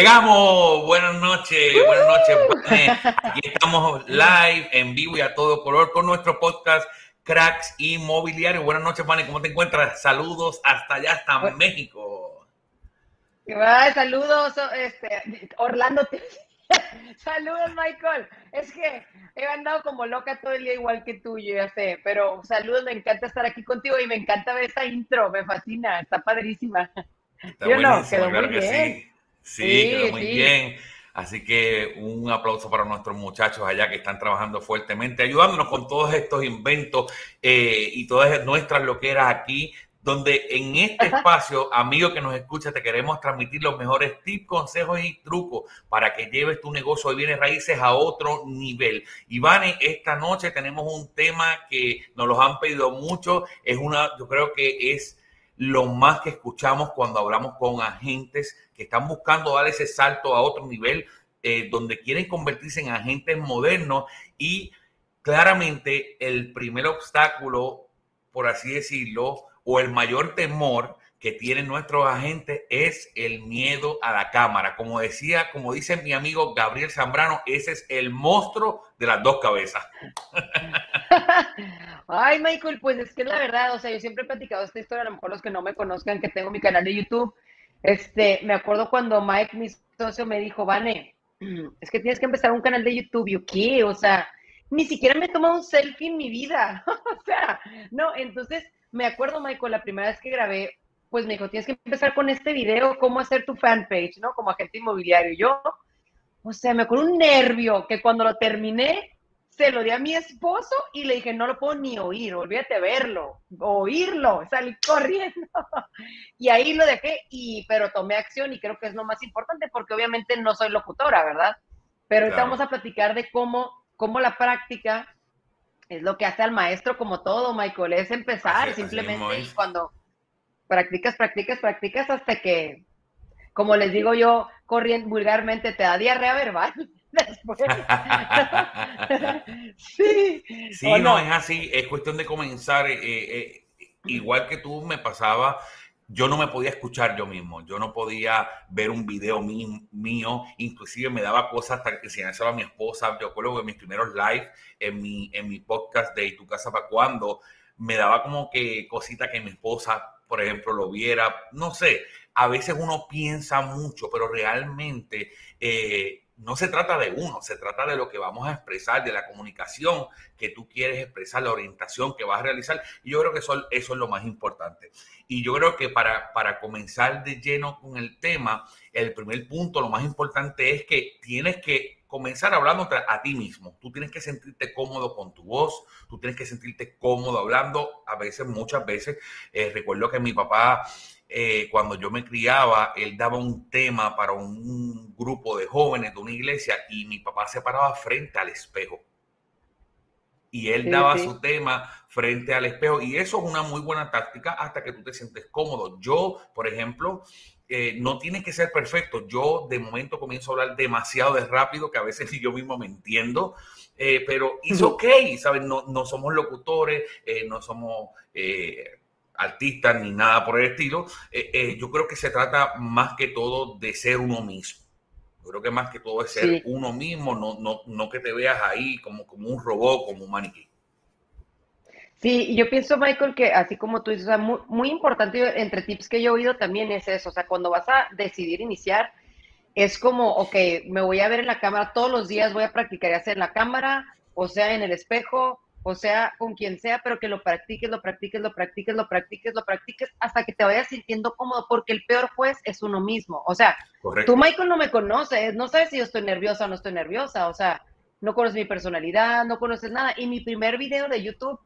Llegamos, buenas noches, buenas noches. Aquí estamos live, en vivo y a todo color con nuestro podcast Cracks Inmobiliario. Buenas noches, Fanny, ¿cómo te encuentras? Saludos hasta allá, hasta México. saludos, este, Orlando. saludos, Michael. Es que he andado como loca todo el día igual que tú, yo ya sé, pero saludos, me encanta estar aquí contigo y me encanta ver esta intro, me fascina, está padrísima. Está yo no, quedó muy bien. Sí, quedó muy bien. Así que un aplauso para nuestros muchachos allá que están trabajando fuertemente, ayudándonos con todos estos inventos eh, y todas nuestras loqueras aquí, donde en este espacio, amigo que nos escucha, te queremos transmitir los mejores tips, consejos y trucos para que lleves tu negocio de bienes raíces a otro nivel. Ivane, esta noche tenemos un tema que nos los han pedido mucho, es una, yo creo que es lo más que escuchamos cuando hablamos con agentes que están buscando dar ese salto a otro nivel, eh, donde quieren convertirse en agentes modernos y claramente el primer obstáculo, por así decirlo, o el mayor temor que tienen nuestros agentes es el miedo a la cámara. Como decía, como dice mi amigo Gabriel Zambrano, ese es el monstruo de las dos cabezas. Ay, Michael, pues es que la verdad, o sea, yo siempre he platicado esta historia, a lo mejor los que no me conozcan, que tengo mi canal de YouTube, este, me acuerdo cuando Mike, mi socio, me dijo, Vane, es que tienes que empezar un canal de YouTube. Yo, ¿qué? O sea, ni siquiera me he tomado un selfie en mi vida. o sea, no, entonces me acuerdo, Michael, la primera vez que grabé, pues me dijo, tienes que empezar con este video, cómo hacer tu fanpage, ¿no? Como agente inmobiliario. Yo, o sea, me acuerdo un nervio que cuando lo terminé, se lo di a mi esposo y le dije, no lo puedo ni oír, olvídate verlo, oírlo, salí corriendo. y ahí lo dejé, y, pero tomé acción y creo que es lo más importante porque obviamente no soy locutora, ¿verdad? Pero ahorita vamos a platicar de cómo, cómo la práctica es lo que hace al maestro como todo, Michael, es empezar simplemente y cuando practicas, practicas, practicas hasta que, como les digo yo, corriendo vulgarmente, te da diarrea verbal. sí. Sí, no? es así. Es cuestión de comenzar. Eh, eh, igual que tú me pasaba, yo no me podía escuchar yo mismo. Yo no podía ver un video mío. Inclusive me daba cosas hasta que enseñárselo a mi esposa. Yo acuerdo que en mis primeros live en mi, en mi podcast de Tu Casa para Cuando, me daba como que cosita que mi esposa, por ejemplo, lo viera. No sé, a veces uno piensa mucho, pero realmente... Eh, no se trata de uno, se trata de lo que vamos a expresar, de la comunicación que tú quieres expresar, la orientación que vas a realizar. Y yo creo que eso, eso es lo más importante. Y yo creo que para, para comenzar de lleno con el tema, el primer punto, lo más importante es que tienes que comenzar hablando a ti mismo. Tú tienes que sentirte cómodo con tu voz, tú tienes que sentirte cómodo hablando. A veces, muchas veces, eh, recuerdo que mi papá eh, cuando yo me criaba, él daba un tema para un grupo de jóvenes de una iglesia y mi papá se paraba frente al espejo. Y él daba su tema frente al espejo. Y eso es una muy buena táctica hasta que tú te sientes cómodo. Yo, por ejemplo, eh, no tiene que ser perfecto. Yo de momento comienzo a hablar demasiado de rápido que a veces yo mismo me entiendo. Eh, pero es ok, ¿sabes? No, no somos locutores, no somos artistas ni nada por el estilo. Eh, eh, yo creo que se trata más que todo de ser uno mismo. Yo creo que más que todo es ser uno mismo, no, no, no que te veas ahí como, como un robot, como un maniquí. Sí, yo pienso, Michael, que así como tú dices, muy, muy, importante entre tips que yo he oído también es eso, o sea, cuando vas a decidir iniciar, es como, ok, me voy a ver en la cámara todos los días, voy a practicar ya sea en la cámara, o sea, en el espejo, o sea, con quien sea, pero que lo practiques, lo practiques, lo practiques, lo practiques, lo practiques, hasta que te vayas sintiendo cómodo, porque el peor juez es uno mismo. O sea, tú, Michael, no me conoces, no sabes si yo estoy nerviosa o no estoy nerviosa, o sea, no conoces mi personalidad, no conoces nada. Y mi primer video de YouTube,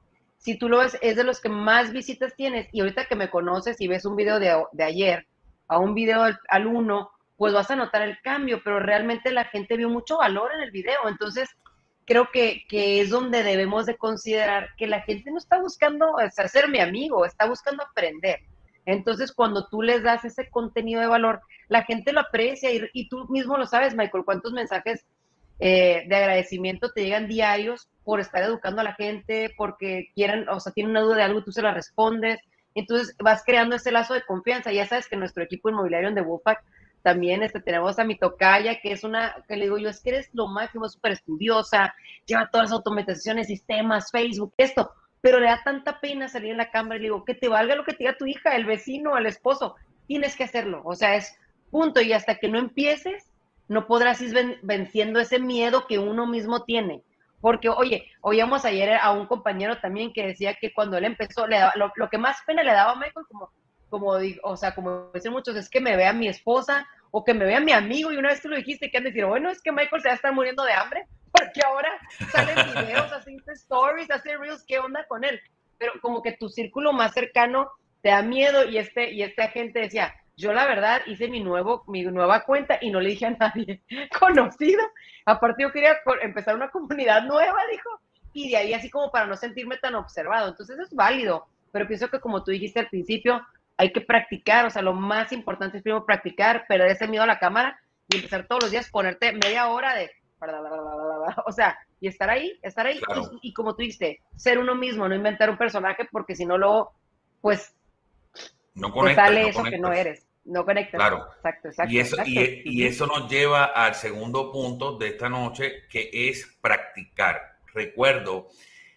si tú lo ves, es de los que más visitas tienes, y ahorita que me conoces y ves un video de, de ayer a un video al, uno, pues vas a notar el cambio, pero realmente la gente vio mucho valor en el video, entonces creo que, es donde debemos de considerar que la gente no está buscando ser mi amigo, está buscando aprender. Entonces, cuando tú les das ese contenido de valor, la gente lo aprecia y, tú mismo lo sabes, Michael, cuántos mensajes eh, de agradecimiento te llegan diarios por estar educando a la gente, porque quieren, o sea, tienen una duda de algo, tú se la respondes. Entonces, vas creando ese lazo de confianza. Ya sabes que nuestro equipo inmobiliario en The Wolfpack también este, tenemos a mi tocaya, que es una, que le digo yo, es que eres lo máximo, súper estudiosa, lleva todas las automatizaciones, sistemas, Facebook, esto, pero le da tanta pena salir en la cámara y le digo, que te valga lo que te diga tu hija, el vecino, el esposo, tienes que hacerlo, o sea, es punto, y hasta que no empieces, no podrás ir venciendo ese miedo que uno mismo tiene. Porque, oye, oíamos ayer a un compañero también que decía que cuando él empezó, le lo, que más pena le daba a Michael, como, como, o sea, como dicen muchos, es que me vea mi esposa o que me vea mi amigo. Y una vez tú lo dijiste, que han decir, bueno, es que Michael se va a estar muriendo de hambre, porque ahora salen videos, hacen stories, hacen reels, ¿qué onda con él? Pero como que tu círculo más cercano te da miedo y este, y este agente decía, yo la verdad hice mi nuevo, mi nueva cuenta y no le dije a nadie conocido. Aparte yo quería empezar una comunidad nueva, dijo, y de ahí así como para no sentirme tan observado. Entonces es válido, pero pienso que como tú dijiste al principio, hay que practicar, o sea, lo más importante es primero practicar, perder ese miedo a la cámara y empezar todos los días, ponerte media hora de, o sea, y estar ahí, estar ahí, y, y, como tú dijiste, ser uno mismo, no inventar un personaje, porque si no luego, pues no conectas, sale eso que no eres. No conectas. Claro. Exacto, exacto. Y eso, Y, eso nos lleva al segundo punto de esta noche, que es practicar. Recuerdo,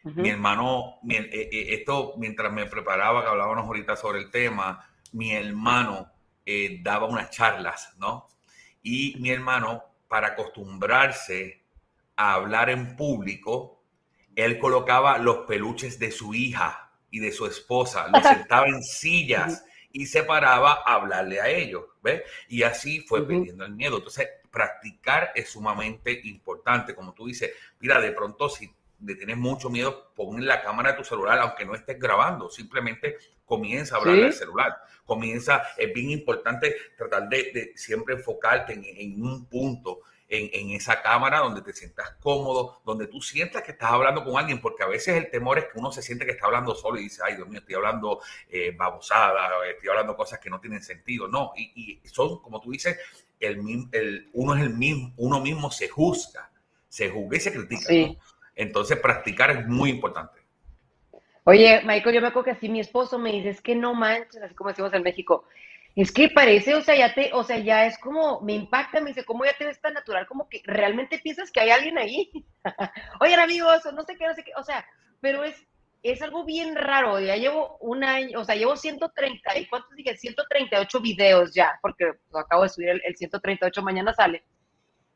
mi hermano, eh, eh, esto mientras me preparaba, que hablábamos ahorita sobre el tema, mi hermano eh, daba unas charlas, ¿no? Y mi hermano, para acostumbrarse a hablar en público, él colocaba los peluches de su hija y de su esposa, los sentaba en sillas y se paraba a hablarle a ellos, ¿ves? Y así fue perdiendo el miedo. Entonces, practicar es sumamente importante. Como tú dices, mira, de pronto si le tienes mucho miedo, pon la cámara de tu celular, aunque no estés grabando, simplemente comienza a hablar del celular. Comienza, es bien importante tratar de, siempre enfocarte en un punto en, esa cámara donde te sientas cómodo, donde tú sientas que estás hablando con alguien, porque a veces el temor es que uno se siente que está hablando solo y dice, ay Dios mío, estoy hablando eh, babosada, estoy hablando cosas que no tienen sentido. No, y, son, como tú dices, el, el, uno es el mismo, uno mismo se juzga, se juzga y se critica. Entonces, practicar es muy importante. Oye, Michael, yo me acuerdo que así mi esposo me dice, es que no manches, así como decimos en México, es que parece, o sea, ya te, o sea, ya es como, me impacta, me dice, ¿cómo ya te ves tan natural? Como que realmente piensas que hay alguien ahí. Oigan, amigos, no sé qué, no sé qué, o sea, pero es, es algo bien raro. Ya llevo un año, o sea, llevo 130, ¿y cuántos dije? 138 videos ya, porque acabo de subir el, el 138, mañana sale.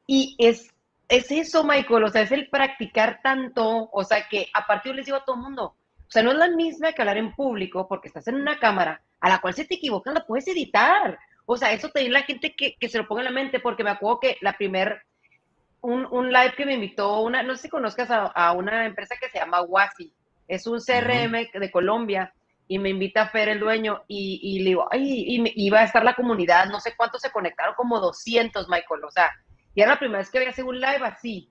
Y es, es eso, Michael, o sea, es el practicar tanto, o sea, que a partir les digo a todo el mundo, o sea, no es la misma que hablar en público, porque estás en una cámara a la cual se te equivocan, la puedes editar. O sea, eso te la gente que, se lo ponga en la mente, porque me acuerdo que la primer, un, un live que me invitó, una, no sé si conozcas a, una empresa que se llama Wasi, es un CRM de Colombia, y me invita a Fer, el dueño, y, y le digo, ay, y iba a estar la comunidad, no sé cuántos se conectaron, como 200, Michael, o sea, y era la primera vez que había un live así.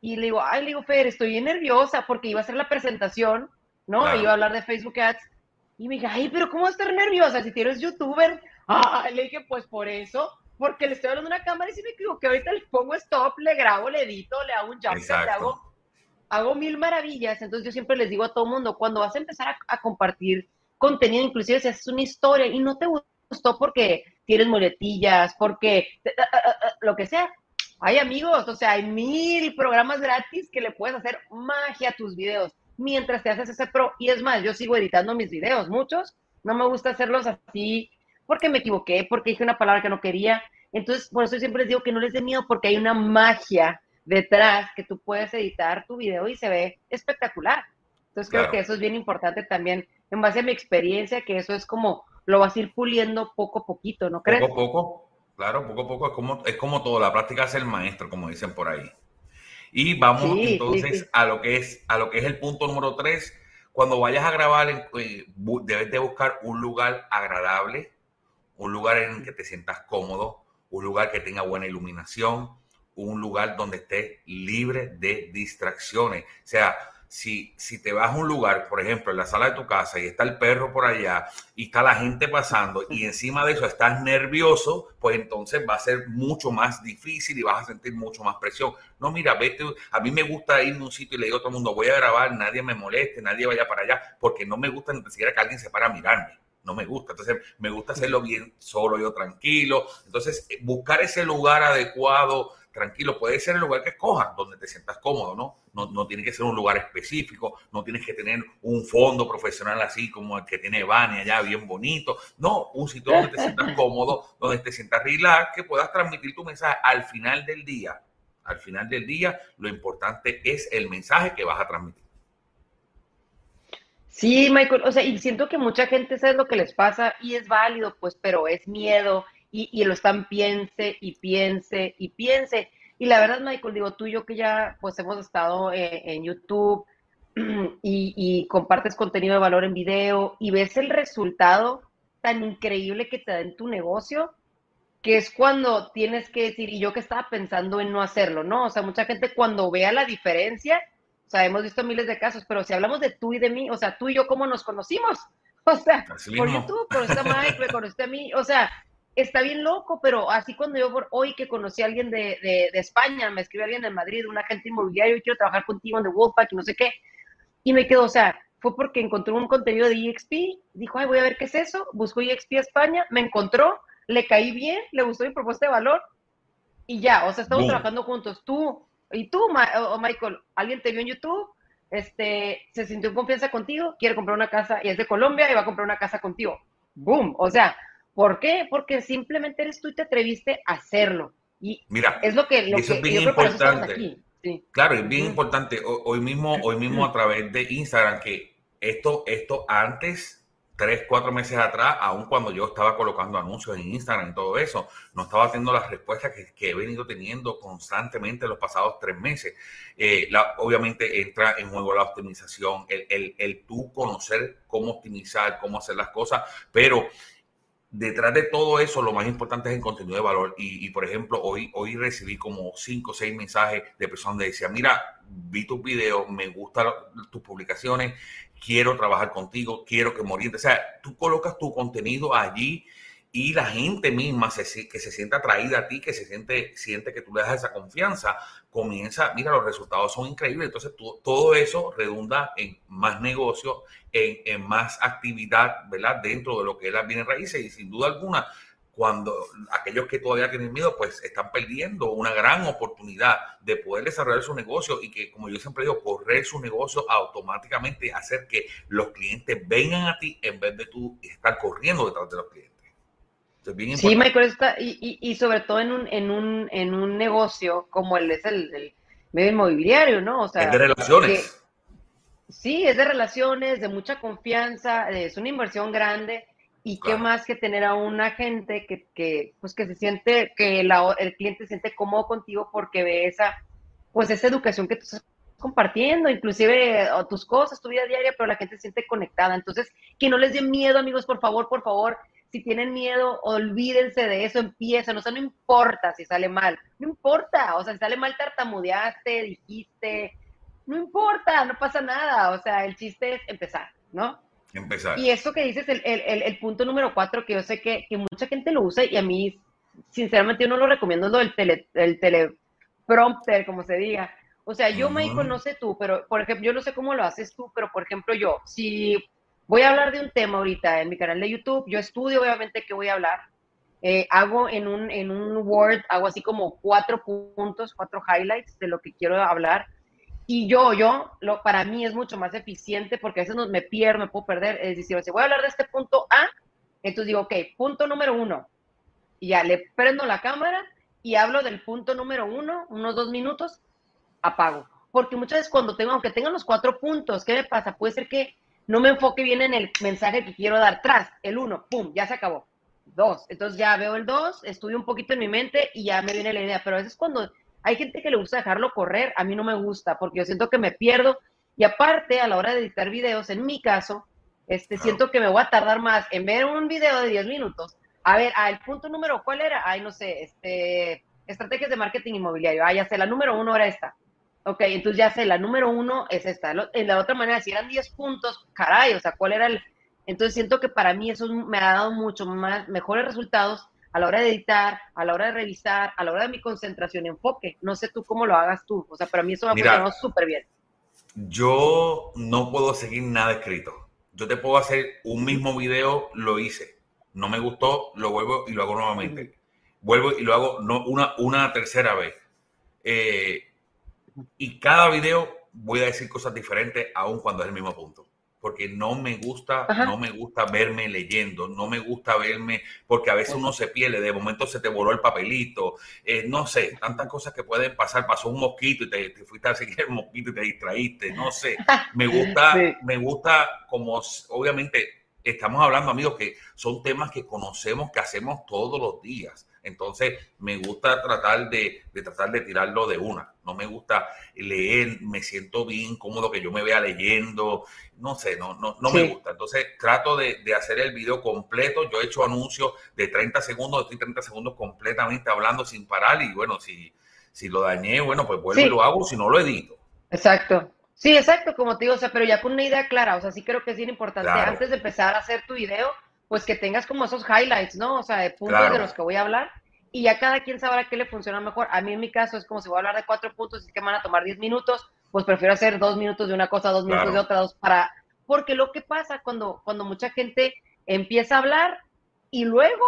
Y le digo, ay, le digo, Fer, estoy bien nerviosa porque iba a hacer la presentación, ¿no? Iba a hablar de Facebook Ads y me dije, ay, pero ¿cómo estar nerviosa si tienes youtuber? Ah, le dije, pues por eso, porque le estoy hablando a una cámara y si me equivoqué, ahorita le pongo stop, le grabo, le edito, le hago un jump le hago, hago mil maravillas. Entonces yo siempre les digo a todo mundo, cuando vas a empezar a, compartir contenido, inclusive si haces una historia y no te gustó porque tienes muletillas, porque lo que sea, hay amigos, o sea, hay mil programas gratis que le puedes hacer magia a tus videos mientras te haces ese pro. Y es más, yo sigo editando mis videos, muchos. No me gusta hacerlos así porque me equivoqué, porque dije una palabra que no quería. Entonces, por eso siempre les digo que no les dé miedo porque hay una magia detrás que tú puedes editar tu video y se ve espectacular. Entonces, creo que eso es bien importante también, en base a mi experiencia, que eso es como lo vas a ir puliendo poco a poquito, ¿no crees? Poco a poco, claro, poco a poco. Es como, es como todo, la práctica es el maestro, como dicen por ahí. Y vamos entonces a lo que es a lo que es el punto número tres. Cuando vayas a grabar, eh, debes de buscar un lugar agradable, un lugar en el que te sientas cómodo, un lugar que tenga buena iluminación, un lugar donde estés libre de distracciones. O sea, si, si te vas a un lugar, por ejemplo, en la sala de tu casa y está el perro por allá y está la gente pasando y encima de eso estás nervioso, pues entonces va a ser mucho más difícil y vas a sentir mucho más presión. No, mira, vete, a mí me gusta irme a un sitio y le digo a todo el mundo, voy a grabar, nadie me moleste, nadie vaya para allá, porque no me gusta ni siquiera que alguien se para a mirarme. no me gusta. Entonces, me gusta hacerlo bien solo, yo tranquilo. Entonces, eh, buscar ese lugar adecuado, tranquilo, puede ser el lugar que escojas, donde te sientas cómodo, ¿no? ¿no? No tiene que ser un lugar específico, no tienes que tener un fondo profesional así como el que tiene Vania allá, bien bonito. No, un sitio donde te sientas cómodo, donde te sientas relax, que puedas transmitir tu mensaje al final del día. Al final del día, lo importante es el mensaje que vas a transmitir. Sí, Michael, o sea, y siento que mucha gente sabe lo que les pasa y es válido, pues, pero es miedo y, lo están piense y piense y piense. Y la verdad, Michael, digo, tú y yo que ya pues hemos estado eh, en YouTube y, y, compartes contenido de valor en video y ves el resultado tan increíble que te da en tu negocio, que es cuando tienes que decir, y yo que estaba pensando en no hacerlo, ¿no? O sea, mucha gente cuando vea la diferencia, o sea, hemos visto miles de casos, pero si hablamos de tú y de mí, o sea, tú y yo, ¿cómo nos conocimos? O sea, por YouTube, conocí a Mike, me conocí a mí, o sea, está bien loco, pero así cuando yo hoy que conocí a alguien de, de, España, me escribe alguien de Madrid, un agente inmobiliario, quiero trabajar contigo en The Wolfpack y no sé qué, y me quedo, o sea, fue porque encontró un contenido de EXP, dijo, ay, voy a ver qué es eso, buscó EXP España, me encontró, le caí bien, le gustó mi propuesta de valor, y ya, o sea, estamos trabajando juntos, tú, y tú, o Michael, alguien te vio en YouTube, este, se sintió en confianza contigo, quiere comprar una casa y es de Colombia y va a comprar una casa contigo. ¡Boom! O sea, ¿por qué? Porque simplemente eres tú y te atreviste a hacerlo. Y Mira, es lo que, lo eso es bien importante. Claro, es bien importante. Hoy mismo, hoy mismo a través de Instagram, que esto, esto antes tres, cuatro meses atrás, aun cuando yo estaba colocando anuncios en Instagram y todo eso, no estaba teniendo las respuestas que, he venido teniendo constantemente los pasados tres meses. Eh, obviamente entra en juego la optimización, el, el, el tú conocer cómo optimizar, cómo hacer las cosas, pero detrás de todo eso, lo más importante es el contenido de valor. Y, por ejemplo, hoy, hoy recibí como cinco o seis mensajes de personas que decían, mira, vi tus videos, me gustan tus publicaciones, quiero trabajar contigo, quiero que me orientes. O sea, tú colocas tu contenido allí y la gente misma que se siente atraída a ti, que se siente, siente que tú le das esa confianza, comienza, mira, los resultados son increíbles. Entonces, todo eso redunda en más negocio, en, más actividad, ¿verdad? Dentro de lo que es las bienes raíces y sin duda alguna, cuando aquellos que todavía tienen miedo, pues están perdiendo una gran oportunidad de poder desarrollar su negocio y que, como yo siempre digo, correr su negocio automáticamente, hacer que los clientes vengan a ti en vez de tú estar corriendo detrás de los clientes sí, Michael, está, y, y, sobre todo en un, en, un, en un negocio como el es el, medio inmobiliario, ¿no? O sea, es de relaciones. sí, es de relaciones, de mucha confianza, es una inversión grande. Y qué más que tener a un agente que, que, pues que se siente, que la, el cliente se siente cómodo contigo porque ve esa, pues esa educación que tú estás compartiendo, inclusive tus cosas, tu vida diaria, pero la gente se siente conectada. Entonces, que no les dé miedo, amigos, por favor, por favor, si tienen miedo, olvídense de eso, empiezan, o sea, no importa si sale mal, no importa, o sea, si sale mal tartamudeaste, dijiste, no importa, no pasa nada, o sea, el chiste es empezar, ¿no? Empezar. Y eso que dices, el, el, el, punto número cuatro, que yo sé que, que, mucha gente lo usa y a mí, sinceramente, yo no lo recomiendo, lo del tele, el teleprompter, como se diga. O sea, yo, me no sé tú, pero, por ejemplo, yo no sé cómo lo haces tú, pero, por ejemplo, yo, si Voy a hablar de un tema ahorita en mi canal de YouTube. Yo estudio, obviamente, qué voy a hablar. Eh, hago en un, en un Word, hago así como cuatro puntos, cuatro highlights de lo que quiero hablar. Y yo, yo, lo, para mí es mucho más eficiente porque a veces no, me pierdo, me puedo perder. Es decir, voy a hablar de este punto A, entonces digo, ok, punto número uno. Y ya le prendo la cámara y hablo del punto número uno, unos dos minutos, apago. Porque muchas veces cuando tengo, aunque tengan los cuatro puntos, ¿qué me pasa? Puede ser que no me enfoque bien en el mensaje que quiero dar. Tras, el uno, pum, ya se acabó. Dos, entonces ya veo el dos, estudio un poquito en mi mente y ya me viene la idea. Pero a veces cuando hay gente que le gusta dejarlo correr, a mí no me gusta porque yo siento que me pierdo. Y aparte, a la hora de editar videos, en mi caso, este, siento que me voy a tardar más en ver un video de 10 minutos. A ver, ah, el punto número, ¿cuál era? Ay, no sé, este, estrategias de marketing inmobiliario. Ah, ya sé, la número uno era esta. Ok, entonces ya sé, la número uno es esta. En la otra manera, si eran 10 puntos, caray, o sea, ¿cuál era el...? Entonces siento que para mí eso me ha dado mucho más, mejores resultados a la hora de editar, a la hora de revisar, a la hora de mi concentración y enfoque. No sé tú cómo lo hagas tú. O sea, para mí eso me ha funcionado súper bien. Yo no puedo seguir nada escrito. yo te puedo hacer un mismo video, lo hice. No me gustó, lo vuelvo y lo hago nuevamente. Vuelvo y lo hago no, una, una tercera vez. Eh, y cada video voy a decir cosas diferentes, aun cuando es el mismo punto. Porque no me gusta, no me gusta verme leyendo, no me gusta verme, porque a veces uno se pierde, de momento se te voló el papelito, eh, no sé, tantas cosas que pueden pasar, pasó un mosquito y te, fuiste a seguir el mosquito y te distraíste, no sé, me gusta, me gusta como, obviamente, estamos hablando, amigos, que son temas que conocemos, que hacemos todos los días. Entonces, me gusta tratar de, tratar de tirarlo de una. No me gusta leer, me siento bien cómodo que yo me vea leyendo. No sé, no, no, no me gusta. Entonces, trato de, hacer el video completo. Yo he hecho anuncios de 30 segundos, estoy 30 segundos completamente hablando sin parar. Y bueno, si, si lo dañé, bueno, pues vuelvo y lo hago, si no lo edito. Exacto. Sí, exacto, como te digo, o sea, pero ya con una idea clara, o sea, sí creo que es bien importante antes de empezar a hacer tu video, pues que tengas como esos highlights, ¿no? O sea, de puntos de los que voy a hablar y ya cada quien sabrá qué le funciona mejor. A mí en mi caso es como si voy a hablar de cuatro puntos y que van a tomar diez minutos, pues prefiero hacer dos minutos de una cosa, dos minutos de otra, dos para... Porque lo que pasa cuando, cuando mucha gente empieza a hablar y luego,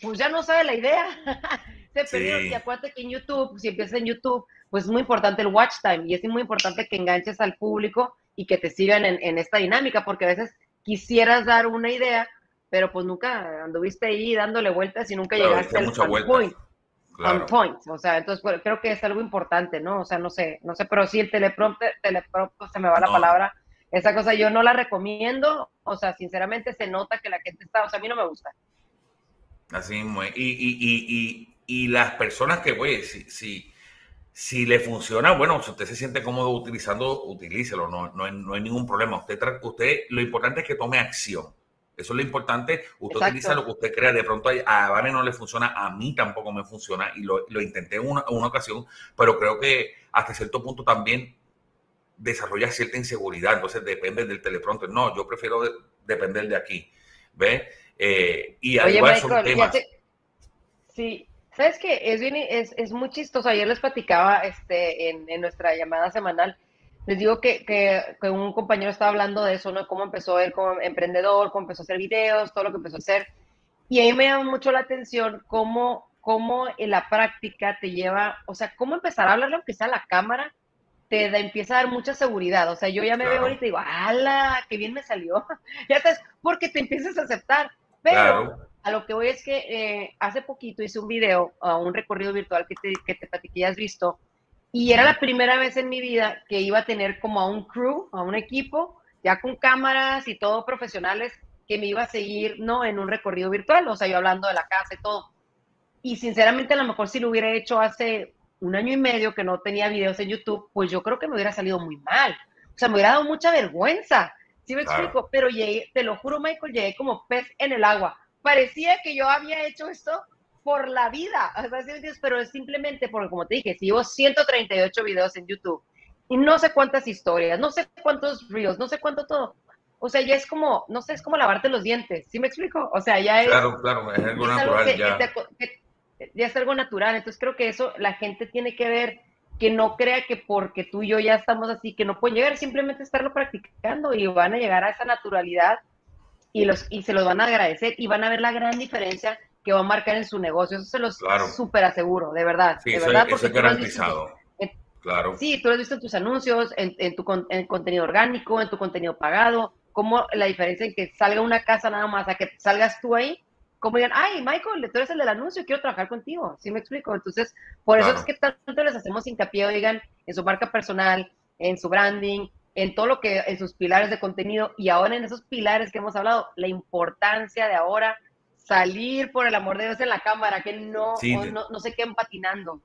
pues ya no sabe la idea. Se perdió. Y acuérdate que en YouTube, si empiezas en YouTube, pues es muy importante el watch time y es muy importante que enganches al público y que te sigan en, en esta dinámica, porque a veces quisieras dar una idea, pero pues nunca anduviste ahí dándole vueltas y nunca llegaste al point. point. O sea, entonces pues, creo que es algo importante, ¿no? O sea, no sé, no sé, pero sí el teleprompter, teleprompter se me va la palabra. Esa cosa yo no la recomiendo, o sea, sinceramente se nota que la gente está, o sea, a mí no me gusta. Así y, y, y, y, las personas que, oye, si, si, si le funciona, bueno, si usted se siente cómodo utilizando, utilícelo, no, no, no hay ningún problema. Usted, usted, lo importante es que tome acción. Eso es lo importante. Usted utiliza lo que usted crea. De pronto a Vane no le funciona, a mí tampoco me funciona y lo, intenté en una, ocasión, pero creo que hasta cierto punto también desarrolla cierta inseguridad. Entonces depende del teleprompter. No, yo prefiero depender de aquí. ¿Ve? Eh, y Oye, son temas. Sí, ¿sabes qué? Es, bien, es, es muy chistoso. Ayer les platicaba este, en, en nuestra llamada semanal les digo que, que, un compañero estaba hablando de eso, ¿no? Cómo empezó él como emprendedor, cómo empezó a hacer videos, todo lo que empezó a hacer. Y a mí me llama mucho la atención cómo, cómo en la práctica te lleva, o sea, cómo empezar a hablarle aunque sea a la cámara, te da, empieza a dar mucha seguridad. O sea, yo ya me veo ahorita y digo, ¡hala! ¡Qué bien me salió! ya sabes, porque te empiezas a aceptar. Pero a lo que voy es que eh, hace poquito hice un video, un recorrido virtual que te, que te platiqué, has visto, y era la primera vez en mi vida que iba a tener como a un crew, a un equipo, ya con cámaras y todo profesionales, que me iba a seguir, ¿no? En un recorrido virtual, o sea, yo hablando de la casa y todo. Y sinceramente, a lo mejor si lo hubiera hecho hace un año y medio que no tenía videos en YouTube, pues yo creo que me hubiera salido muy mal. O sea, me hubiera dado mucha vergüenza. ¿Sí me explico? Pero llegué, te lo juro, Michael, llegué como pez en el agua. Parecía que yo había hecho esto por la vida, pero es simplemente porque, como te dije, si llevo 138 videos en YouTube y no sé cuántas historias, no sé cuántos reels, no sé cuánto todo. O sea, ya es como, no sé, es como lavarte los dientes, ¿sí me explico? O sea, ya es... Claro, claro, es algo natural ya. ya es algo natural, entonces creo que eso la gente tiene que ver, que no crea que porque tú y yo ya estamos así, que no pueden llegar, simplemente estarlo practicando y van a llegar a esa naturalidad y, los, y se los van a agradecer y van a ver la gran diferencia que va a marcar en su negocio. Eso se los súper aseguro, de verdad. Sí, de verdad, porque es garantizado. claro. Sí, tú lo has visto en tus anuncios, en, tu contenido orgánico, en tu contenido pagado, como la diferencia en que salga una casa nada más a que salgas tú ahí, como digan, ay, Michael, tú eres el del anuncio, quiero trabajar contigo, ¿sí me explico? Entonces, por eso es que tanto les hacemos hincapié, oigan, en su marca personal, en su branding, en todo lo que, en sus pilares de contenido y ahora en esos pilares que hemos hablado, la importancia de ahora salir por el amor de Dios en la cámara, que no, no, no, se queden patinando.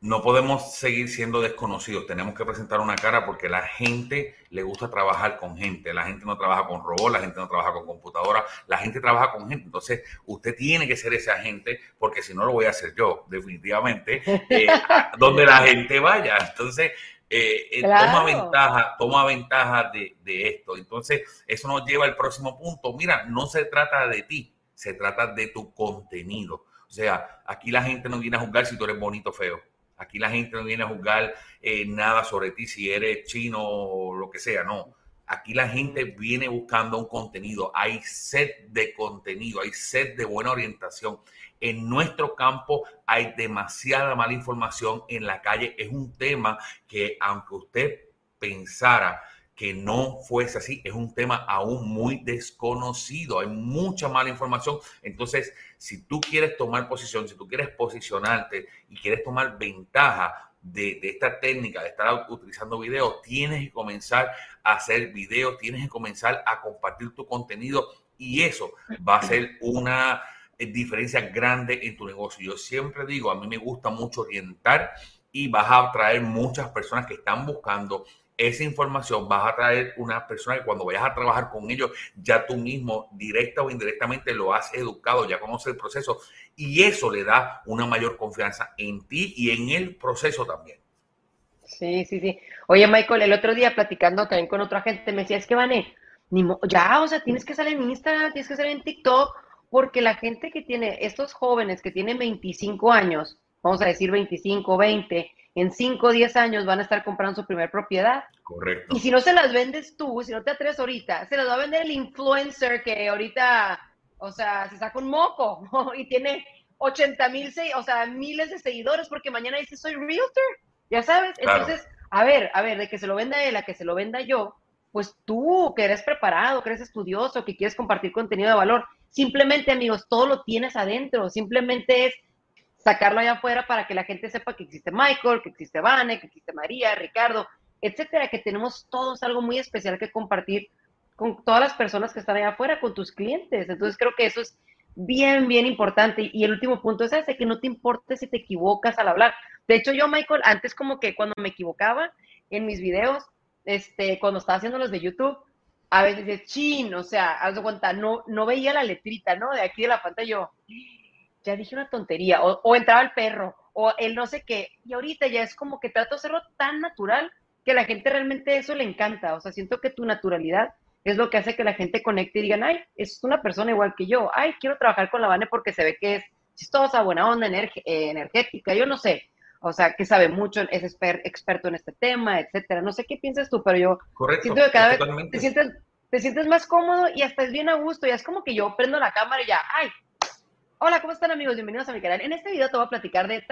No podemos seguir siendo desconocidos, tenemos que presentar una cara porque la gente le gusta trabajar con gente, la gente no trabaja con robots, la gente no trabaja con computadoras, la gente trabaja con gente. Entonces, usted tiene que ser ese agente porque si no lo voy a hacer yo, definitivamente, eh, donde la gente vaya. Entonces, eh, eh, toma ventaja, toma ventaja de, de, esto. Entonces, eso nos lleva al próximo punto. Mira, no se trata de ti, se trata de tu contenido. O sea, aquí la gente no viene a juzgar si tú eres bonito o feo. Aquí la gente no viene a juzgar eh, nada sobre ti, si eres chino o lo que sea, no. Aquí la gente viene buscando un contenido, hay sed de contenido, hay sed de buena orientación. En nuestro campo hay demasiada mala información en la calle. Es un tema que aunque usted pensara que no fuese así, es un tema aún muy desconocido, hay mucha mala información. Entonces, si tú quieres tomar posición, si tú quieres posicionarte y quieres tomar ventaja de, esta técnica de estar utilizando videos, tienes que comenzar a hacer videos, tienes que comenzar a compartir tu contenido y eso va a ser una eh, diferencia grande en tu negocio. Yo siempre digo, a mí me gusta mucho orientar y vas a atraer muchas personas que están buscando esa información vas a traer una persona que cuando vayas a trabajar con ellos, ya tú mismo, directa o indirectamente, lo has educado, ya conoces el proceso y eso le da una mayor confianza en ti y en el proceso también. Sí, sí, sí. Oye, Michael, el otro día platicando también con otra gente, me decía, es que Vané, ya, o sea, tienes que salir en Instagram, tienes que salir en TikTok, porque la gente que tiene, estos jóvenes que tienen 25 años, vamos a decir 25, 20, en 5 o 10 años van a estar comprando su primer propiedad. Correcto. Y si no se las vendes tú, si no te atreves ahorita, se las va a vender el influencer que ahorita, o sea, se saca un moco y tiene 80 mil, o sea, miles de seguidores porque mañana dice soy realtor, ya sabes. Entonces, a ver, a ver, de que se lo venda él a que se lo venda yo, pues tú que eres preparado, que eres estudioso, que quieres compartir contenido de valor, simplemente amigos, todo lo tienes adentro, simplemente es sacarlo allá afuera para que la gente sepa que existe Michael, que existe Vane, que existe María, Ricardo, etcétera, que tenemos todos algo muy especial que compartir con todas las personas que están allá afuera, con tus clientes. Entonces creo que eso es bien, bien importante. Y el último punto es ese, que no te importe si te equivocas al hablar. De hecho, yo, Michael, antes como que cuando me equivocaba en mis videos, este, cuando estaba haciendo los de YouTube, a veces decía, chin, o sea, haz de cuenta, no, no veía la letrita, ¿no? De aquí de la pantalla yo, ya dije una tontería, o, entraba el perro, o el no sé qué, y ahorita ya es como que trato de hacerlo tan natural que a la gente realmente eso le encanta, o sea, siento que tu naturalidad es lo que hace que la gente conecte y digan, ay, es una persona igual que yo, ay, quiero trabajar con la Vane porque se ve que es chistosa, buena onda, eh, energética, yo no sé, o sea, que sabe mucho, es experto en este tema, etcétera. No sé qué piensas tú, pero yo siento que cada vez te sientes, te sientes más cómodo y hasta es bien a gusto, ya es como que yo prendo la cámara y ya, ay, Hola, ¿cómo están amigos? Bienvenidos a mi canal. En este video te voy a platicar de...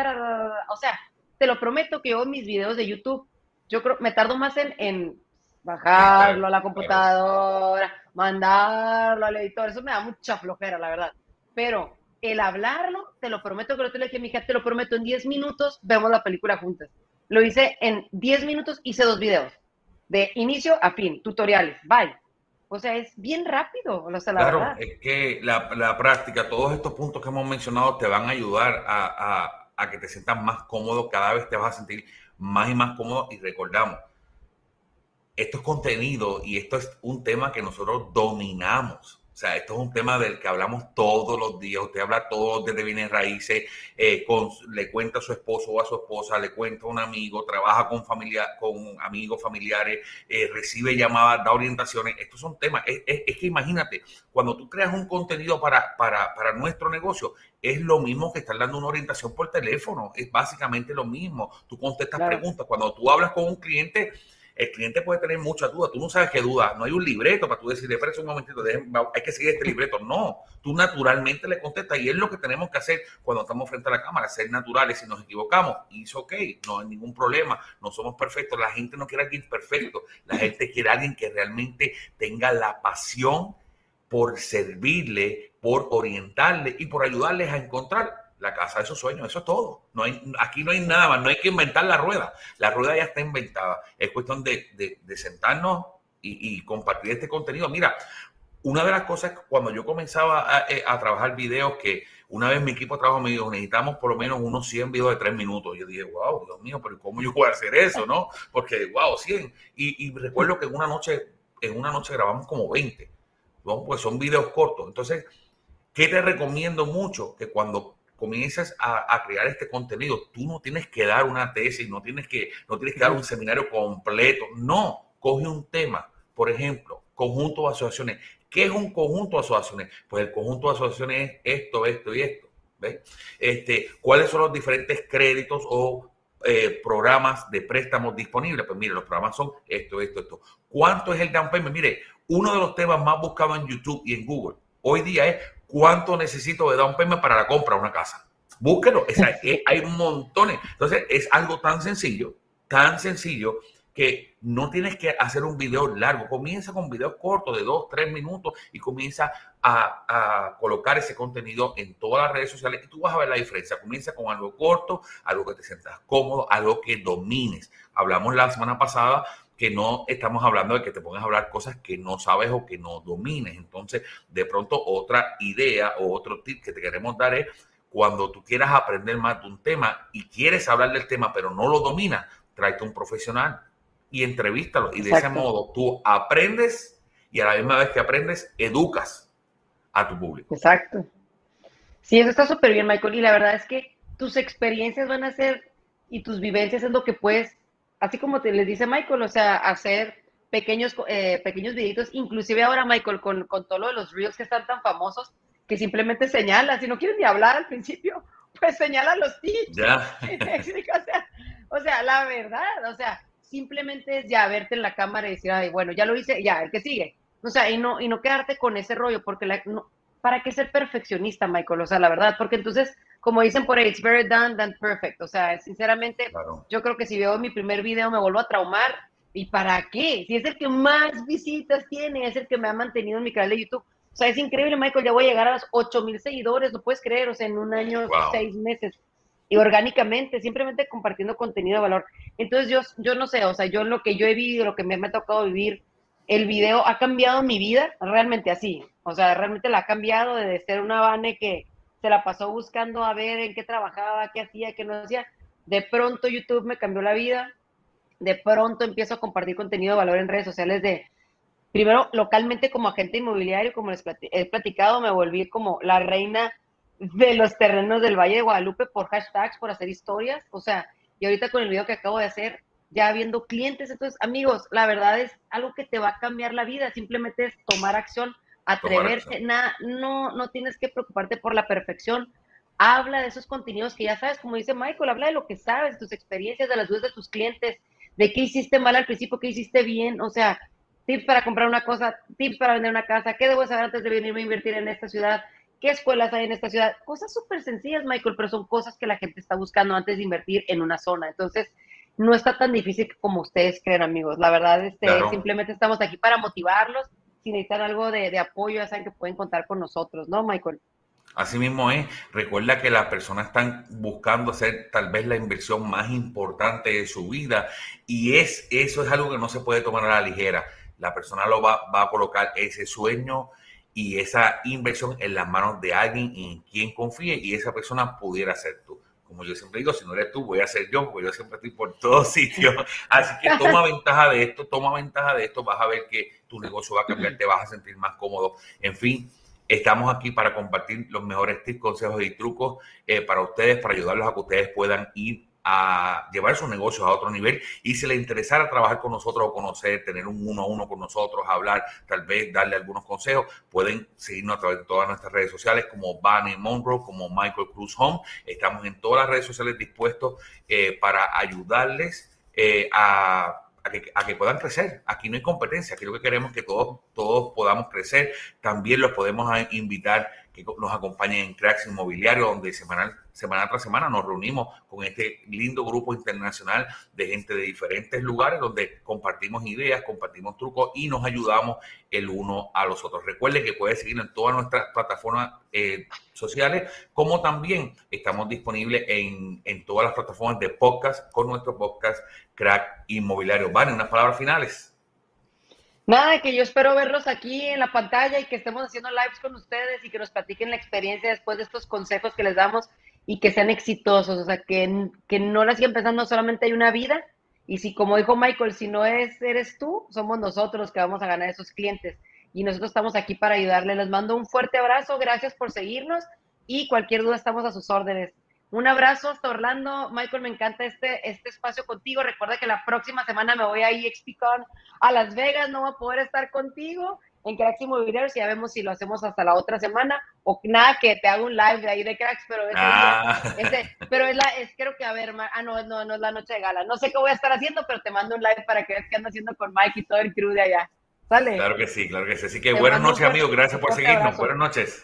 O sea, te lo prometo que en mis videos de YouTube, yo creo, me tardo más en, bajarlo a la computadora, mandarlo al editor. Eso me da mucha flojera, la verdad. Pero el hablarlo, te lo prometo que lo te lo dije a mi hija, te lo prometo, en 10 minutos vemos la película juntas. Lo hice en 10 minutos, hice dos videos. De inicio a fin, tutoriales. Bye. O sea, es bien rápido. claro, es que la, práctica, todos estos puntos que hemos mencionado te van a ayudar a, a, que te sientas más cómodo, cada vez te vas a sentir más y más cómodo y recordamos, esto es contenido y esto es un tema que nosotros dominamos. O sea, esto es un tema del que hablamos todos los días. Usted habla todo desde bienes raíces, eh, con, le cuenta a su esposo o a su esposa, le cuenta a un amigo, trabaja con familia, con amigos familiares, eh, recibe llamadas, da orientaciones. Estos son temas. Es, que imagínate, cuando tú creas un contenido para, para, para nuestro negocio, es lo mismo que estar dando una orientación por teléfono. Es básicamente lo mismo. Tú contestas preguntas. Cuando tú hablas con un cliente, el cliente puede tener muchas dudas, tú no sabes qué dudas, no hay un libreto para tú decirle, espera un momentito, hay que seguir este libreto. No, tú naturalmente le contestas y es lo que tenemos que hacer cuando estamos frente a la cámara, ser naturales. Si nos equivocamos, es ok, no hay ningún problema, no somos perfectos. La gente no quiere a alguien perfecto, la gente quiere a alguien que realmente tenga la pasión por servirle, por orientarle y por ayudarles a encontrar la casa de sus sueños, eso es todo. No hay, aquí no hay nada más, no hay que inventar la rueda. La rueda ya está inventada. Es cuestión de, sentarnos y, compartir este contenido. Mira, una de las cosas cuando yo comenzaba a, eh, trabajar videos que una vez mi equipo de trabajo me dijo, necesitamos por lo menos unos 100 videos de 3 minutos. Yo dije, wow, Dios mío, pero ¿cómo yo a hacer eso? ¿No? Porque, wow, 100. Y, recuerdo que en una noche, en una noche grabamos como 20. Pues son videos cortos. Entonces, ¿qué te recomiendo mucho? Que cuando comienzas a, crear este contenido, tú no tienes que dar una tesis, no tienes que, no tienes que dar un seminario completo, no, coge un tema, por ejemplo, conjunto de asociaciones. ¿Qué es un conjunto de asociaciones? Pues el conjunto de asociaciones es esto, esto y esto. ¿ves? Este, ¿Cuáles son los diferentes créditos o eh, programas de préstamos disponibles. Pues mire, los programas son esto, esto, esto. ¿Cuánto es el down payment? Mire, uno de los temas más buscados en YouTube y en Google hoy día es cuánto necesito de down payment para la compra de una casa. Búsquelo, hay montones. Entonces, es algo tan sencillo, tan sencillo que no tienes que hacer un video largo. Comienza con videos cortos de dos, tres minutos y comienza a, colocar ese contenido en todas las redes sociales y tú vas a ver la diferencia. Comienza con algo corto, algo que te sientas cómodo, algo que domines. Hablamos la semana pasada que no estamos hablando de que te pongas a hablar cosas que no sabes o que no domines. Entonces, de pronto, otra idea o otro tip que te queremos dar es cuando tú quieras aprender más de un tema y quieres hablar del tema, pero no lo dominas, tráete un profesional y entrevístalo. Y de ese modo tú aprendes y a la misma vez que aprendes, educas a tu público. Exacto. Sí, eso está súper bien, Michael. Y la verdad es que tus experiencias van a ser y tus vivencias es lo que puedes, así como te les dice Michael, o sea, hacer pequeños, eh, pequeños videitos, inclusive ahora, Michael, con, con todo lo de los reels que están tan famosos, que simplemente señala, si no quieres ni hablar al principio, pues señala los tips. Ya. o, sea, o sea, la verdad, o sea, simplemente es ya verte en la cámara y decir, ay, bueno, ya lo hice, ya, el que sigue. O sea, y no, y no quedarte con ese rollo, porque la, no, ¿para qué ser perfeccionista, Michael? O sea, la verdad, porque entonces, como dicen por ahí, it's very done than perfect. O sea, sinceramente, yo creo que si veo mi primer video me vuelvo a traumar. ¿Y para qué? Si es el que más visitas tiene, es el que me ha mantenido en mi canal de YouTube. O sea, es increíble, Michael, ya voy a llegar a los 8 mil seguidores, lo puedes creer, o sea, en un año, seis meses y orgánicamente, simplemente compartiendo contenido de valor. Entonces yo, yo no sé, o sea, yo lo que yo he vivido, lo que me, ha tocado vivir, el video ha cambiado mi vida realmente así. O sea, realmente la ha cambiado de ser una Vane que se la pasó buscando a ver en qué trabajaba, qué hacía, qué no hacía. De pronto YouTube me cambió la vida. De pronto empiezo a compartir contenido de valor en redes sociales de, primero localmente como agente inmobiliario, como les he platicado, me volví como la reina de los terrenos del Valle de Guadalupe por hashtags, por hacer historias. O sea, y ahorita con el video que acabo de hacer, ya viendo clientes. Entonces, amigos, la verdad es algo que te va a cambiar la vida. Simplemente es tomar acción, atreverse. Nada, no, no tienes que preocuparte por la perfección. Habla de esos contenidos que ya sabes, como dice Michael, habla de lo que sabes, de tus experiencias, de las dudas de tus clientes, de qué hiciste mal al principio, qué hiciste bien. O sea, tips para comprar una cosa, tips para vender una casa, qué debo saber antes de venirme a invertir en esta ciudad ¿Qué escuelas hay en esta ciudad? Cosas súper sencillas, Michael, pero son cosas que la gente está buscando antes de invertir en una zona. Entonces, no está tan difícil como ustedes creen, amigos. La verdad, este, simplemente estamos aquí para motivarlos. Si necesitan algo de, apoyo, ya saben que pueden contar con nosotros, ¿no, Michael? Así mismo es. Recuerda que las personas están buscando hacer tal vez la inversión más importante de su vida y es eso es algo que no se puede tomar a la ligera. La persona lo va, va a colocar ese sueño, y esa inversión en las manos de alguien en quien confíe y esa persona pudiera ser tú. Como yo siempre digo, si no eres tú, voy a ser yo, porque yo siempre estoy por todos sitios. Así que toma ventaja de esto, toma ventaja de esto, vas a ver que tu negocio va a cambiar, te vas a sentir más cómodo. En fin, estamos aquí para compartir los mejores tips, consejos y trucos eh, para ustedes, para ayudarlos a que ustedes puedan ir a llevar sus negocios a otro nivel y si le interesara trabajar con nosotros o conocer, tener un uno a uno con nosotros, hablar, tal vez darle algunos consejos, pueden seguirnos a través de todas nuestras redes sociales como Bunny Monroe, como Michael Cruz Home. Estamos en todas las redes sociales dispuestos eh, para ayudarles eh, a que, puedan crecer. Aquí no hay competencia, aquí lo que queremos es que todos, todos podamos crecer. También los podemos invitar que nos acompañen en Cracks Inmobiliario, donde semanal, semana tras semana nos reunimos con este lindo grupo internacional de gente de diferentes lugares, donde compartimos ideas, compartimos trucos y nos ayudamos el uno a los otros. Recuerde que puede seguir en todas nuestras plataformas eh, sociales, como también estamos disponibles en, en todas las plataformas de podcast con nuestro podcast Crack Inmobiliario. Van, unas palabras finales. Nada, que yo espero verlos aquí en la pantalla y que estemos haciendo lives con ustedes y que nos platiquen la experiencia después de estos consejos que les damos y que sean exitosos, o sea, que, que no la sigan pensando solamente hay una vida y si como dijo Michael, si no es eres tú, somos nosotros los que vamos a ganar esos clientes y nosotros estamos aquí para ayudarle. Les mando un fuerte abrazo, gracias por seguirnos y cualquier duda estamos a sus órdenes. Un abrazo hasta Orlando. Michael, me encanta este, este espacio contigo. Recuerda que la próxima semana me voy a EXPCON a Las Vegas, no voy a poder estar contigo. En Cracks Inmobiliarios y ya vemos si lo hacemos hasta la otra semana o nada, que te hago un live de ahí de Cracks, pero ese, ah. pero es la, es creo que a ver, ah, no, no, no es la noche de gala. No sé qué voy a estar haciendo, pero te mando un live para que veas qué ando haciendo con Mike y todo el crew de allá. ¿Sale? Claro que sí, claro que sí. Así que buenas noches, amigos. Gracias por seguirnos. Buenas noches.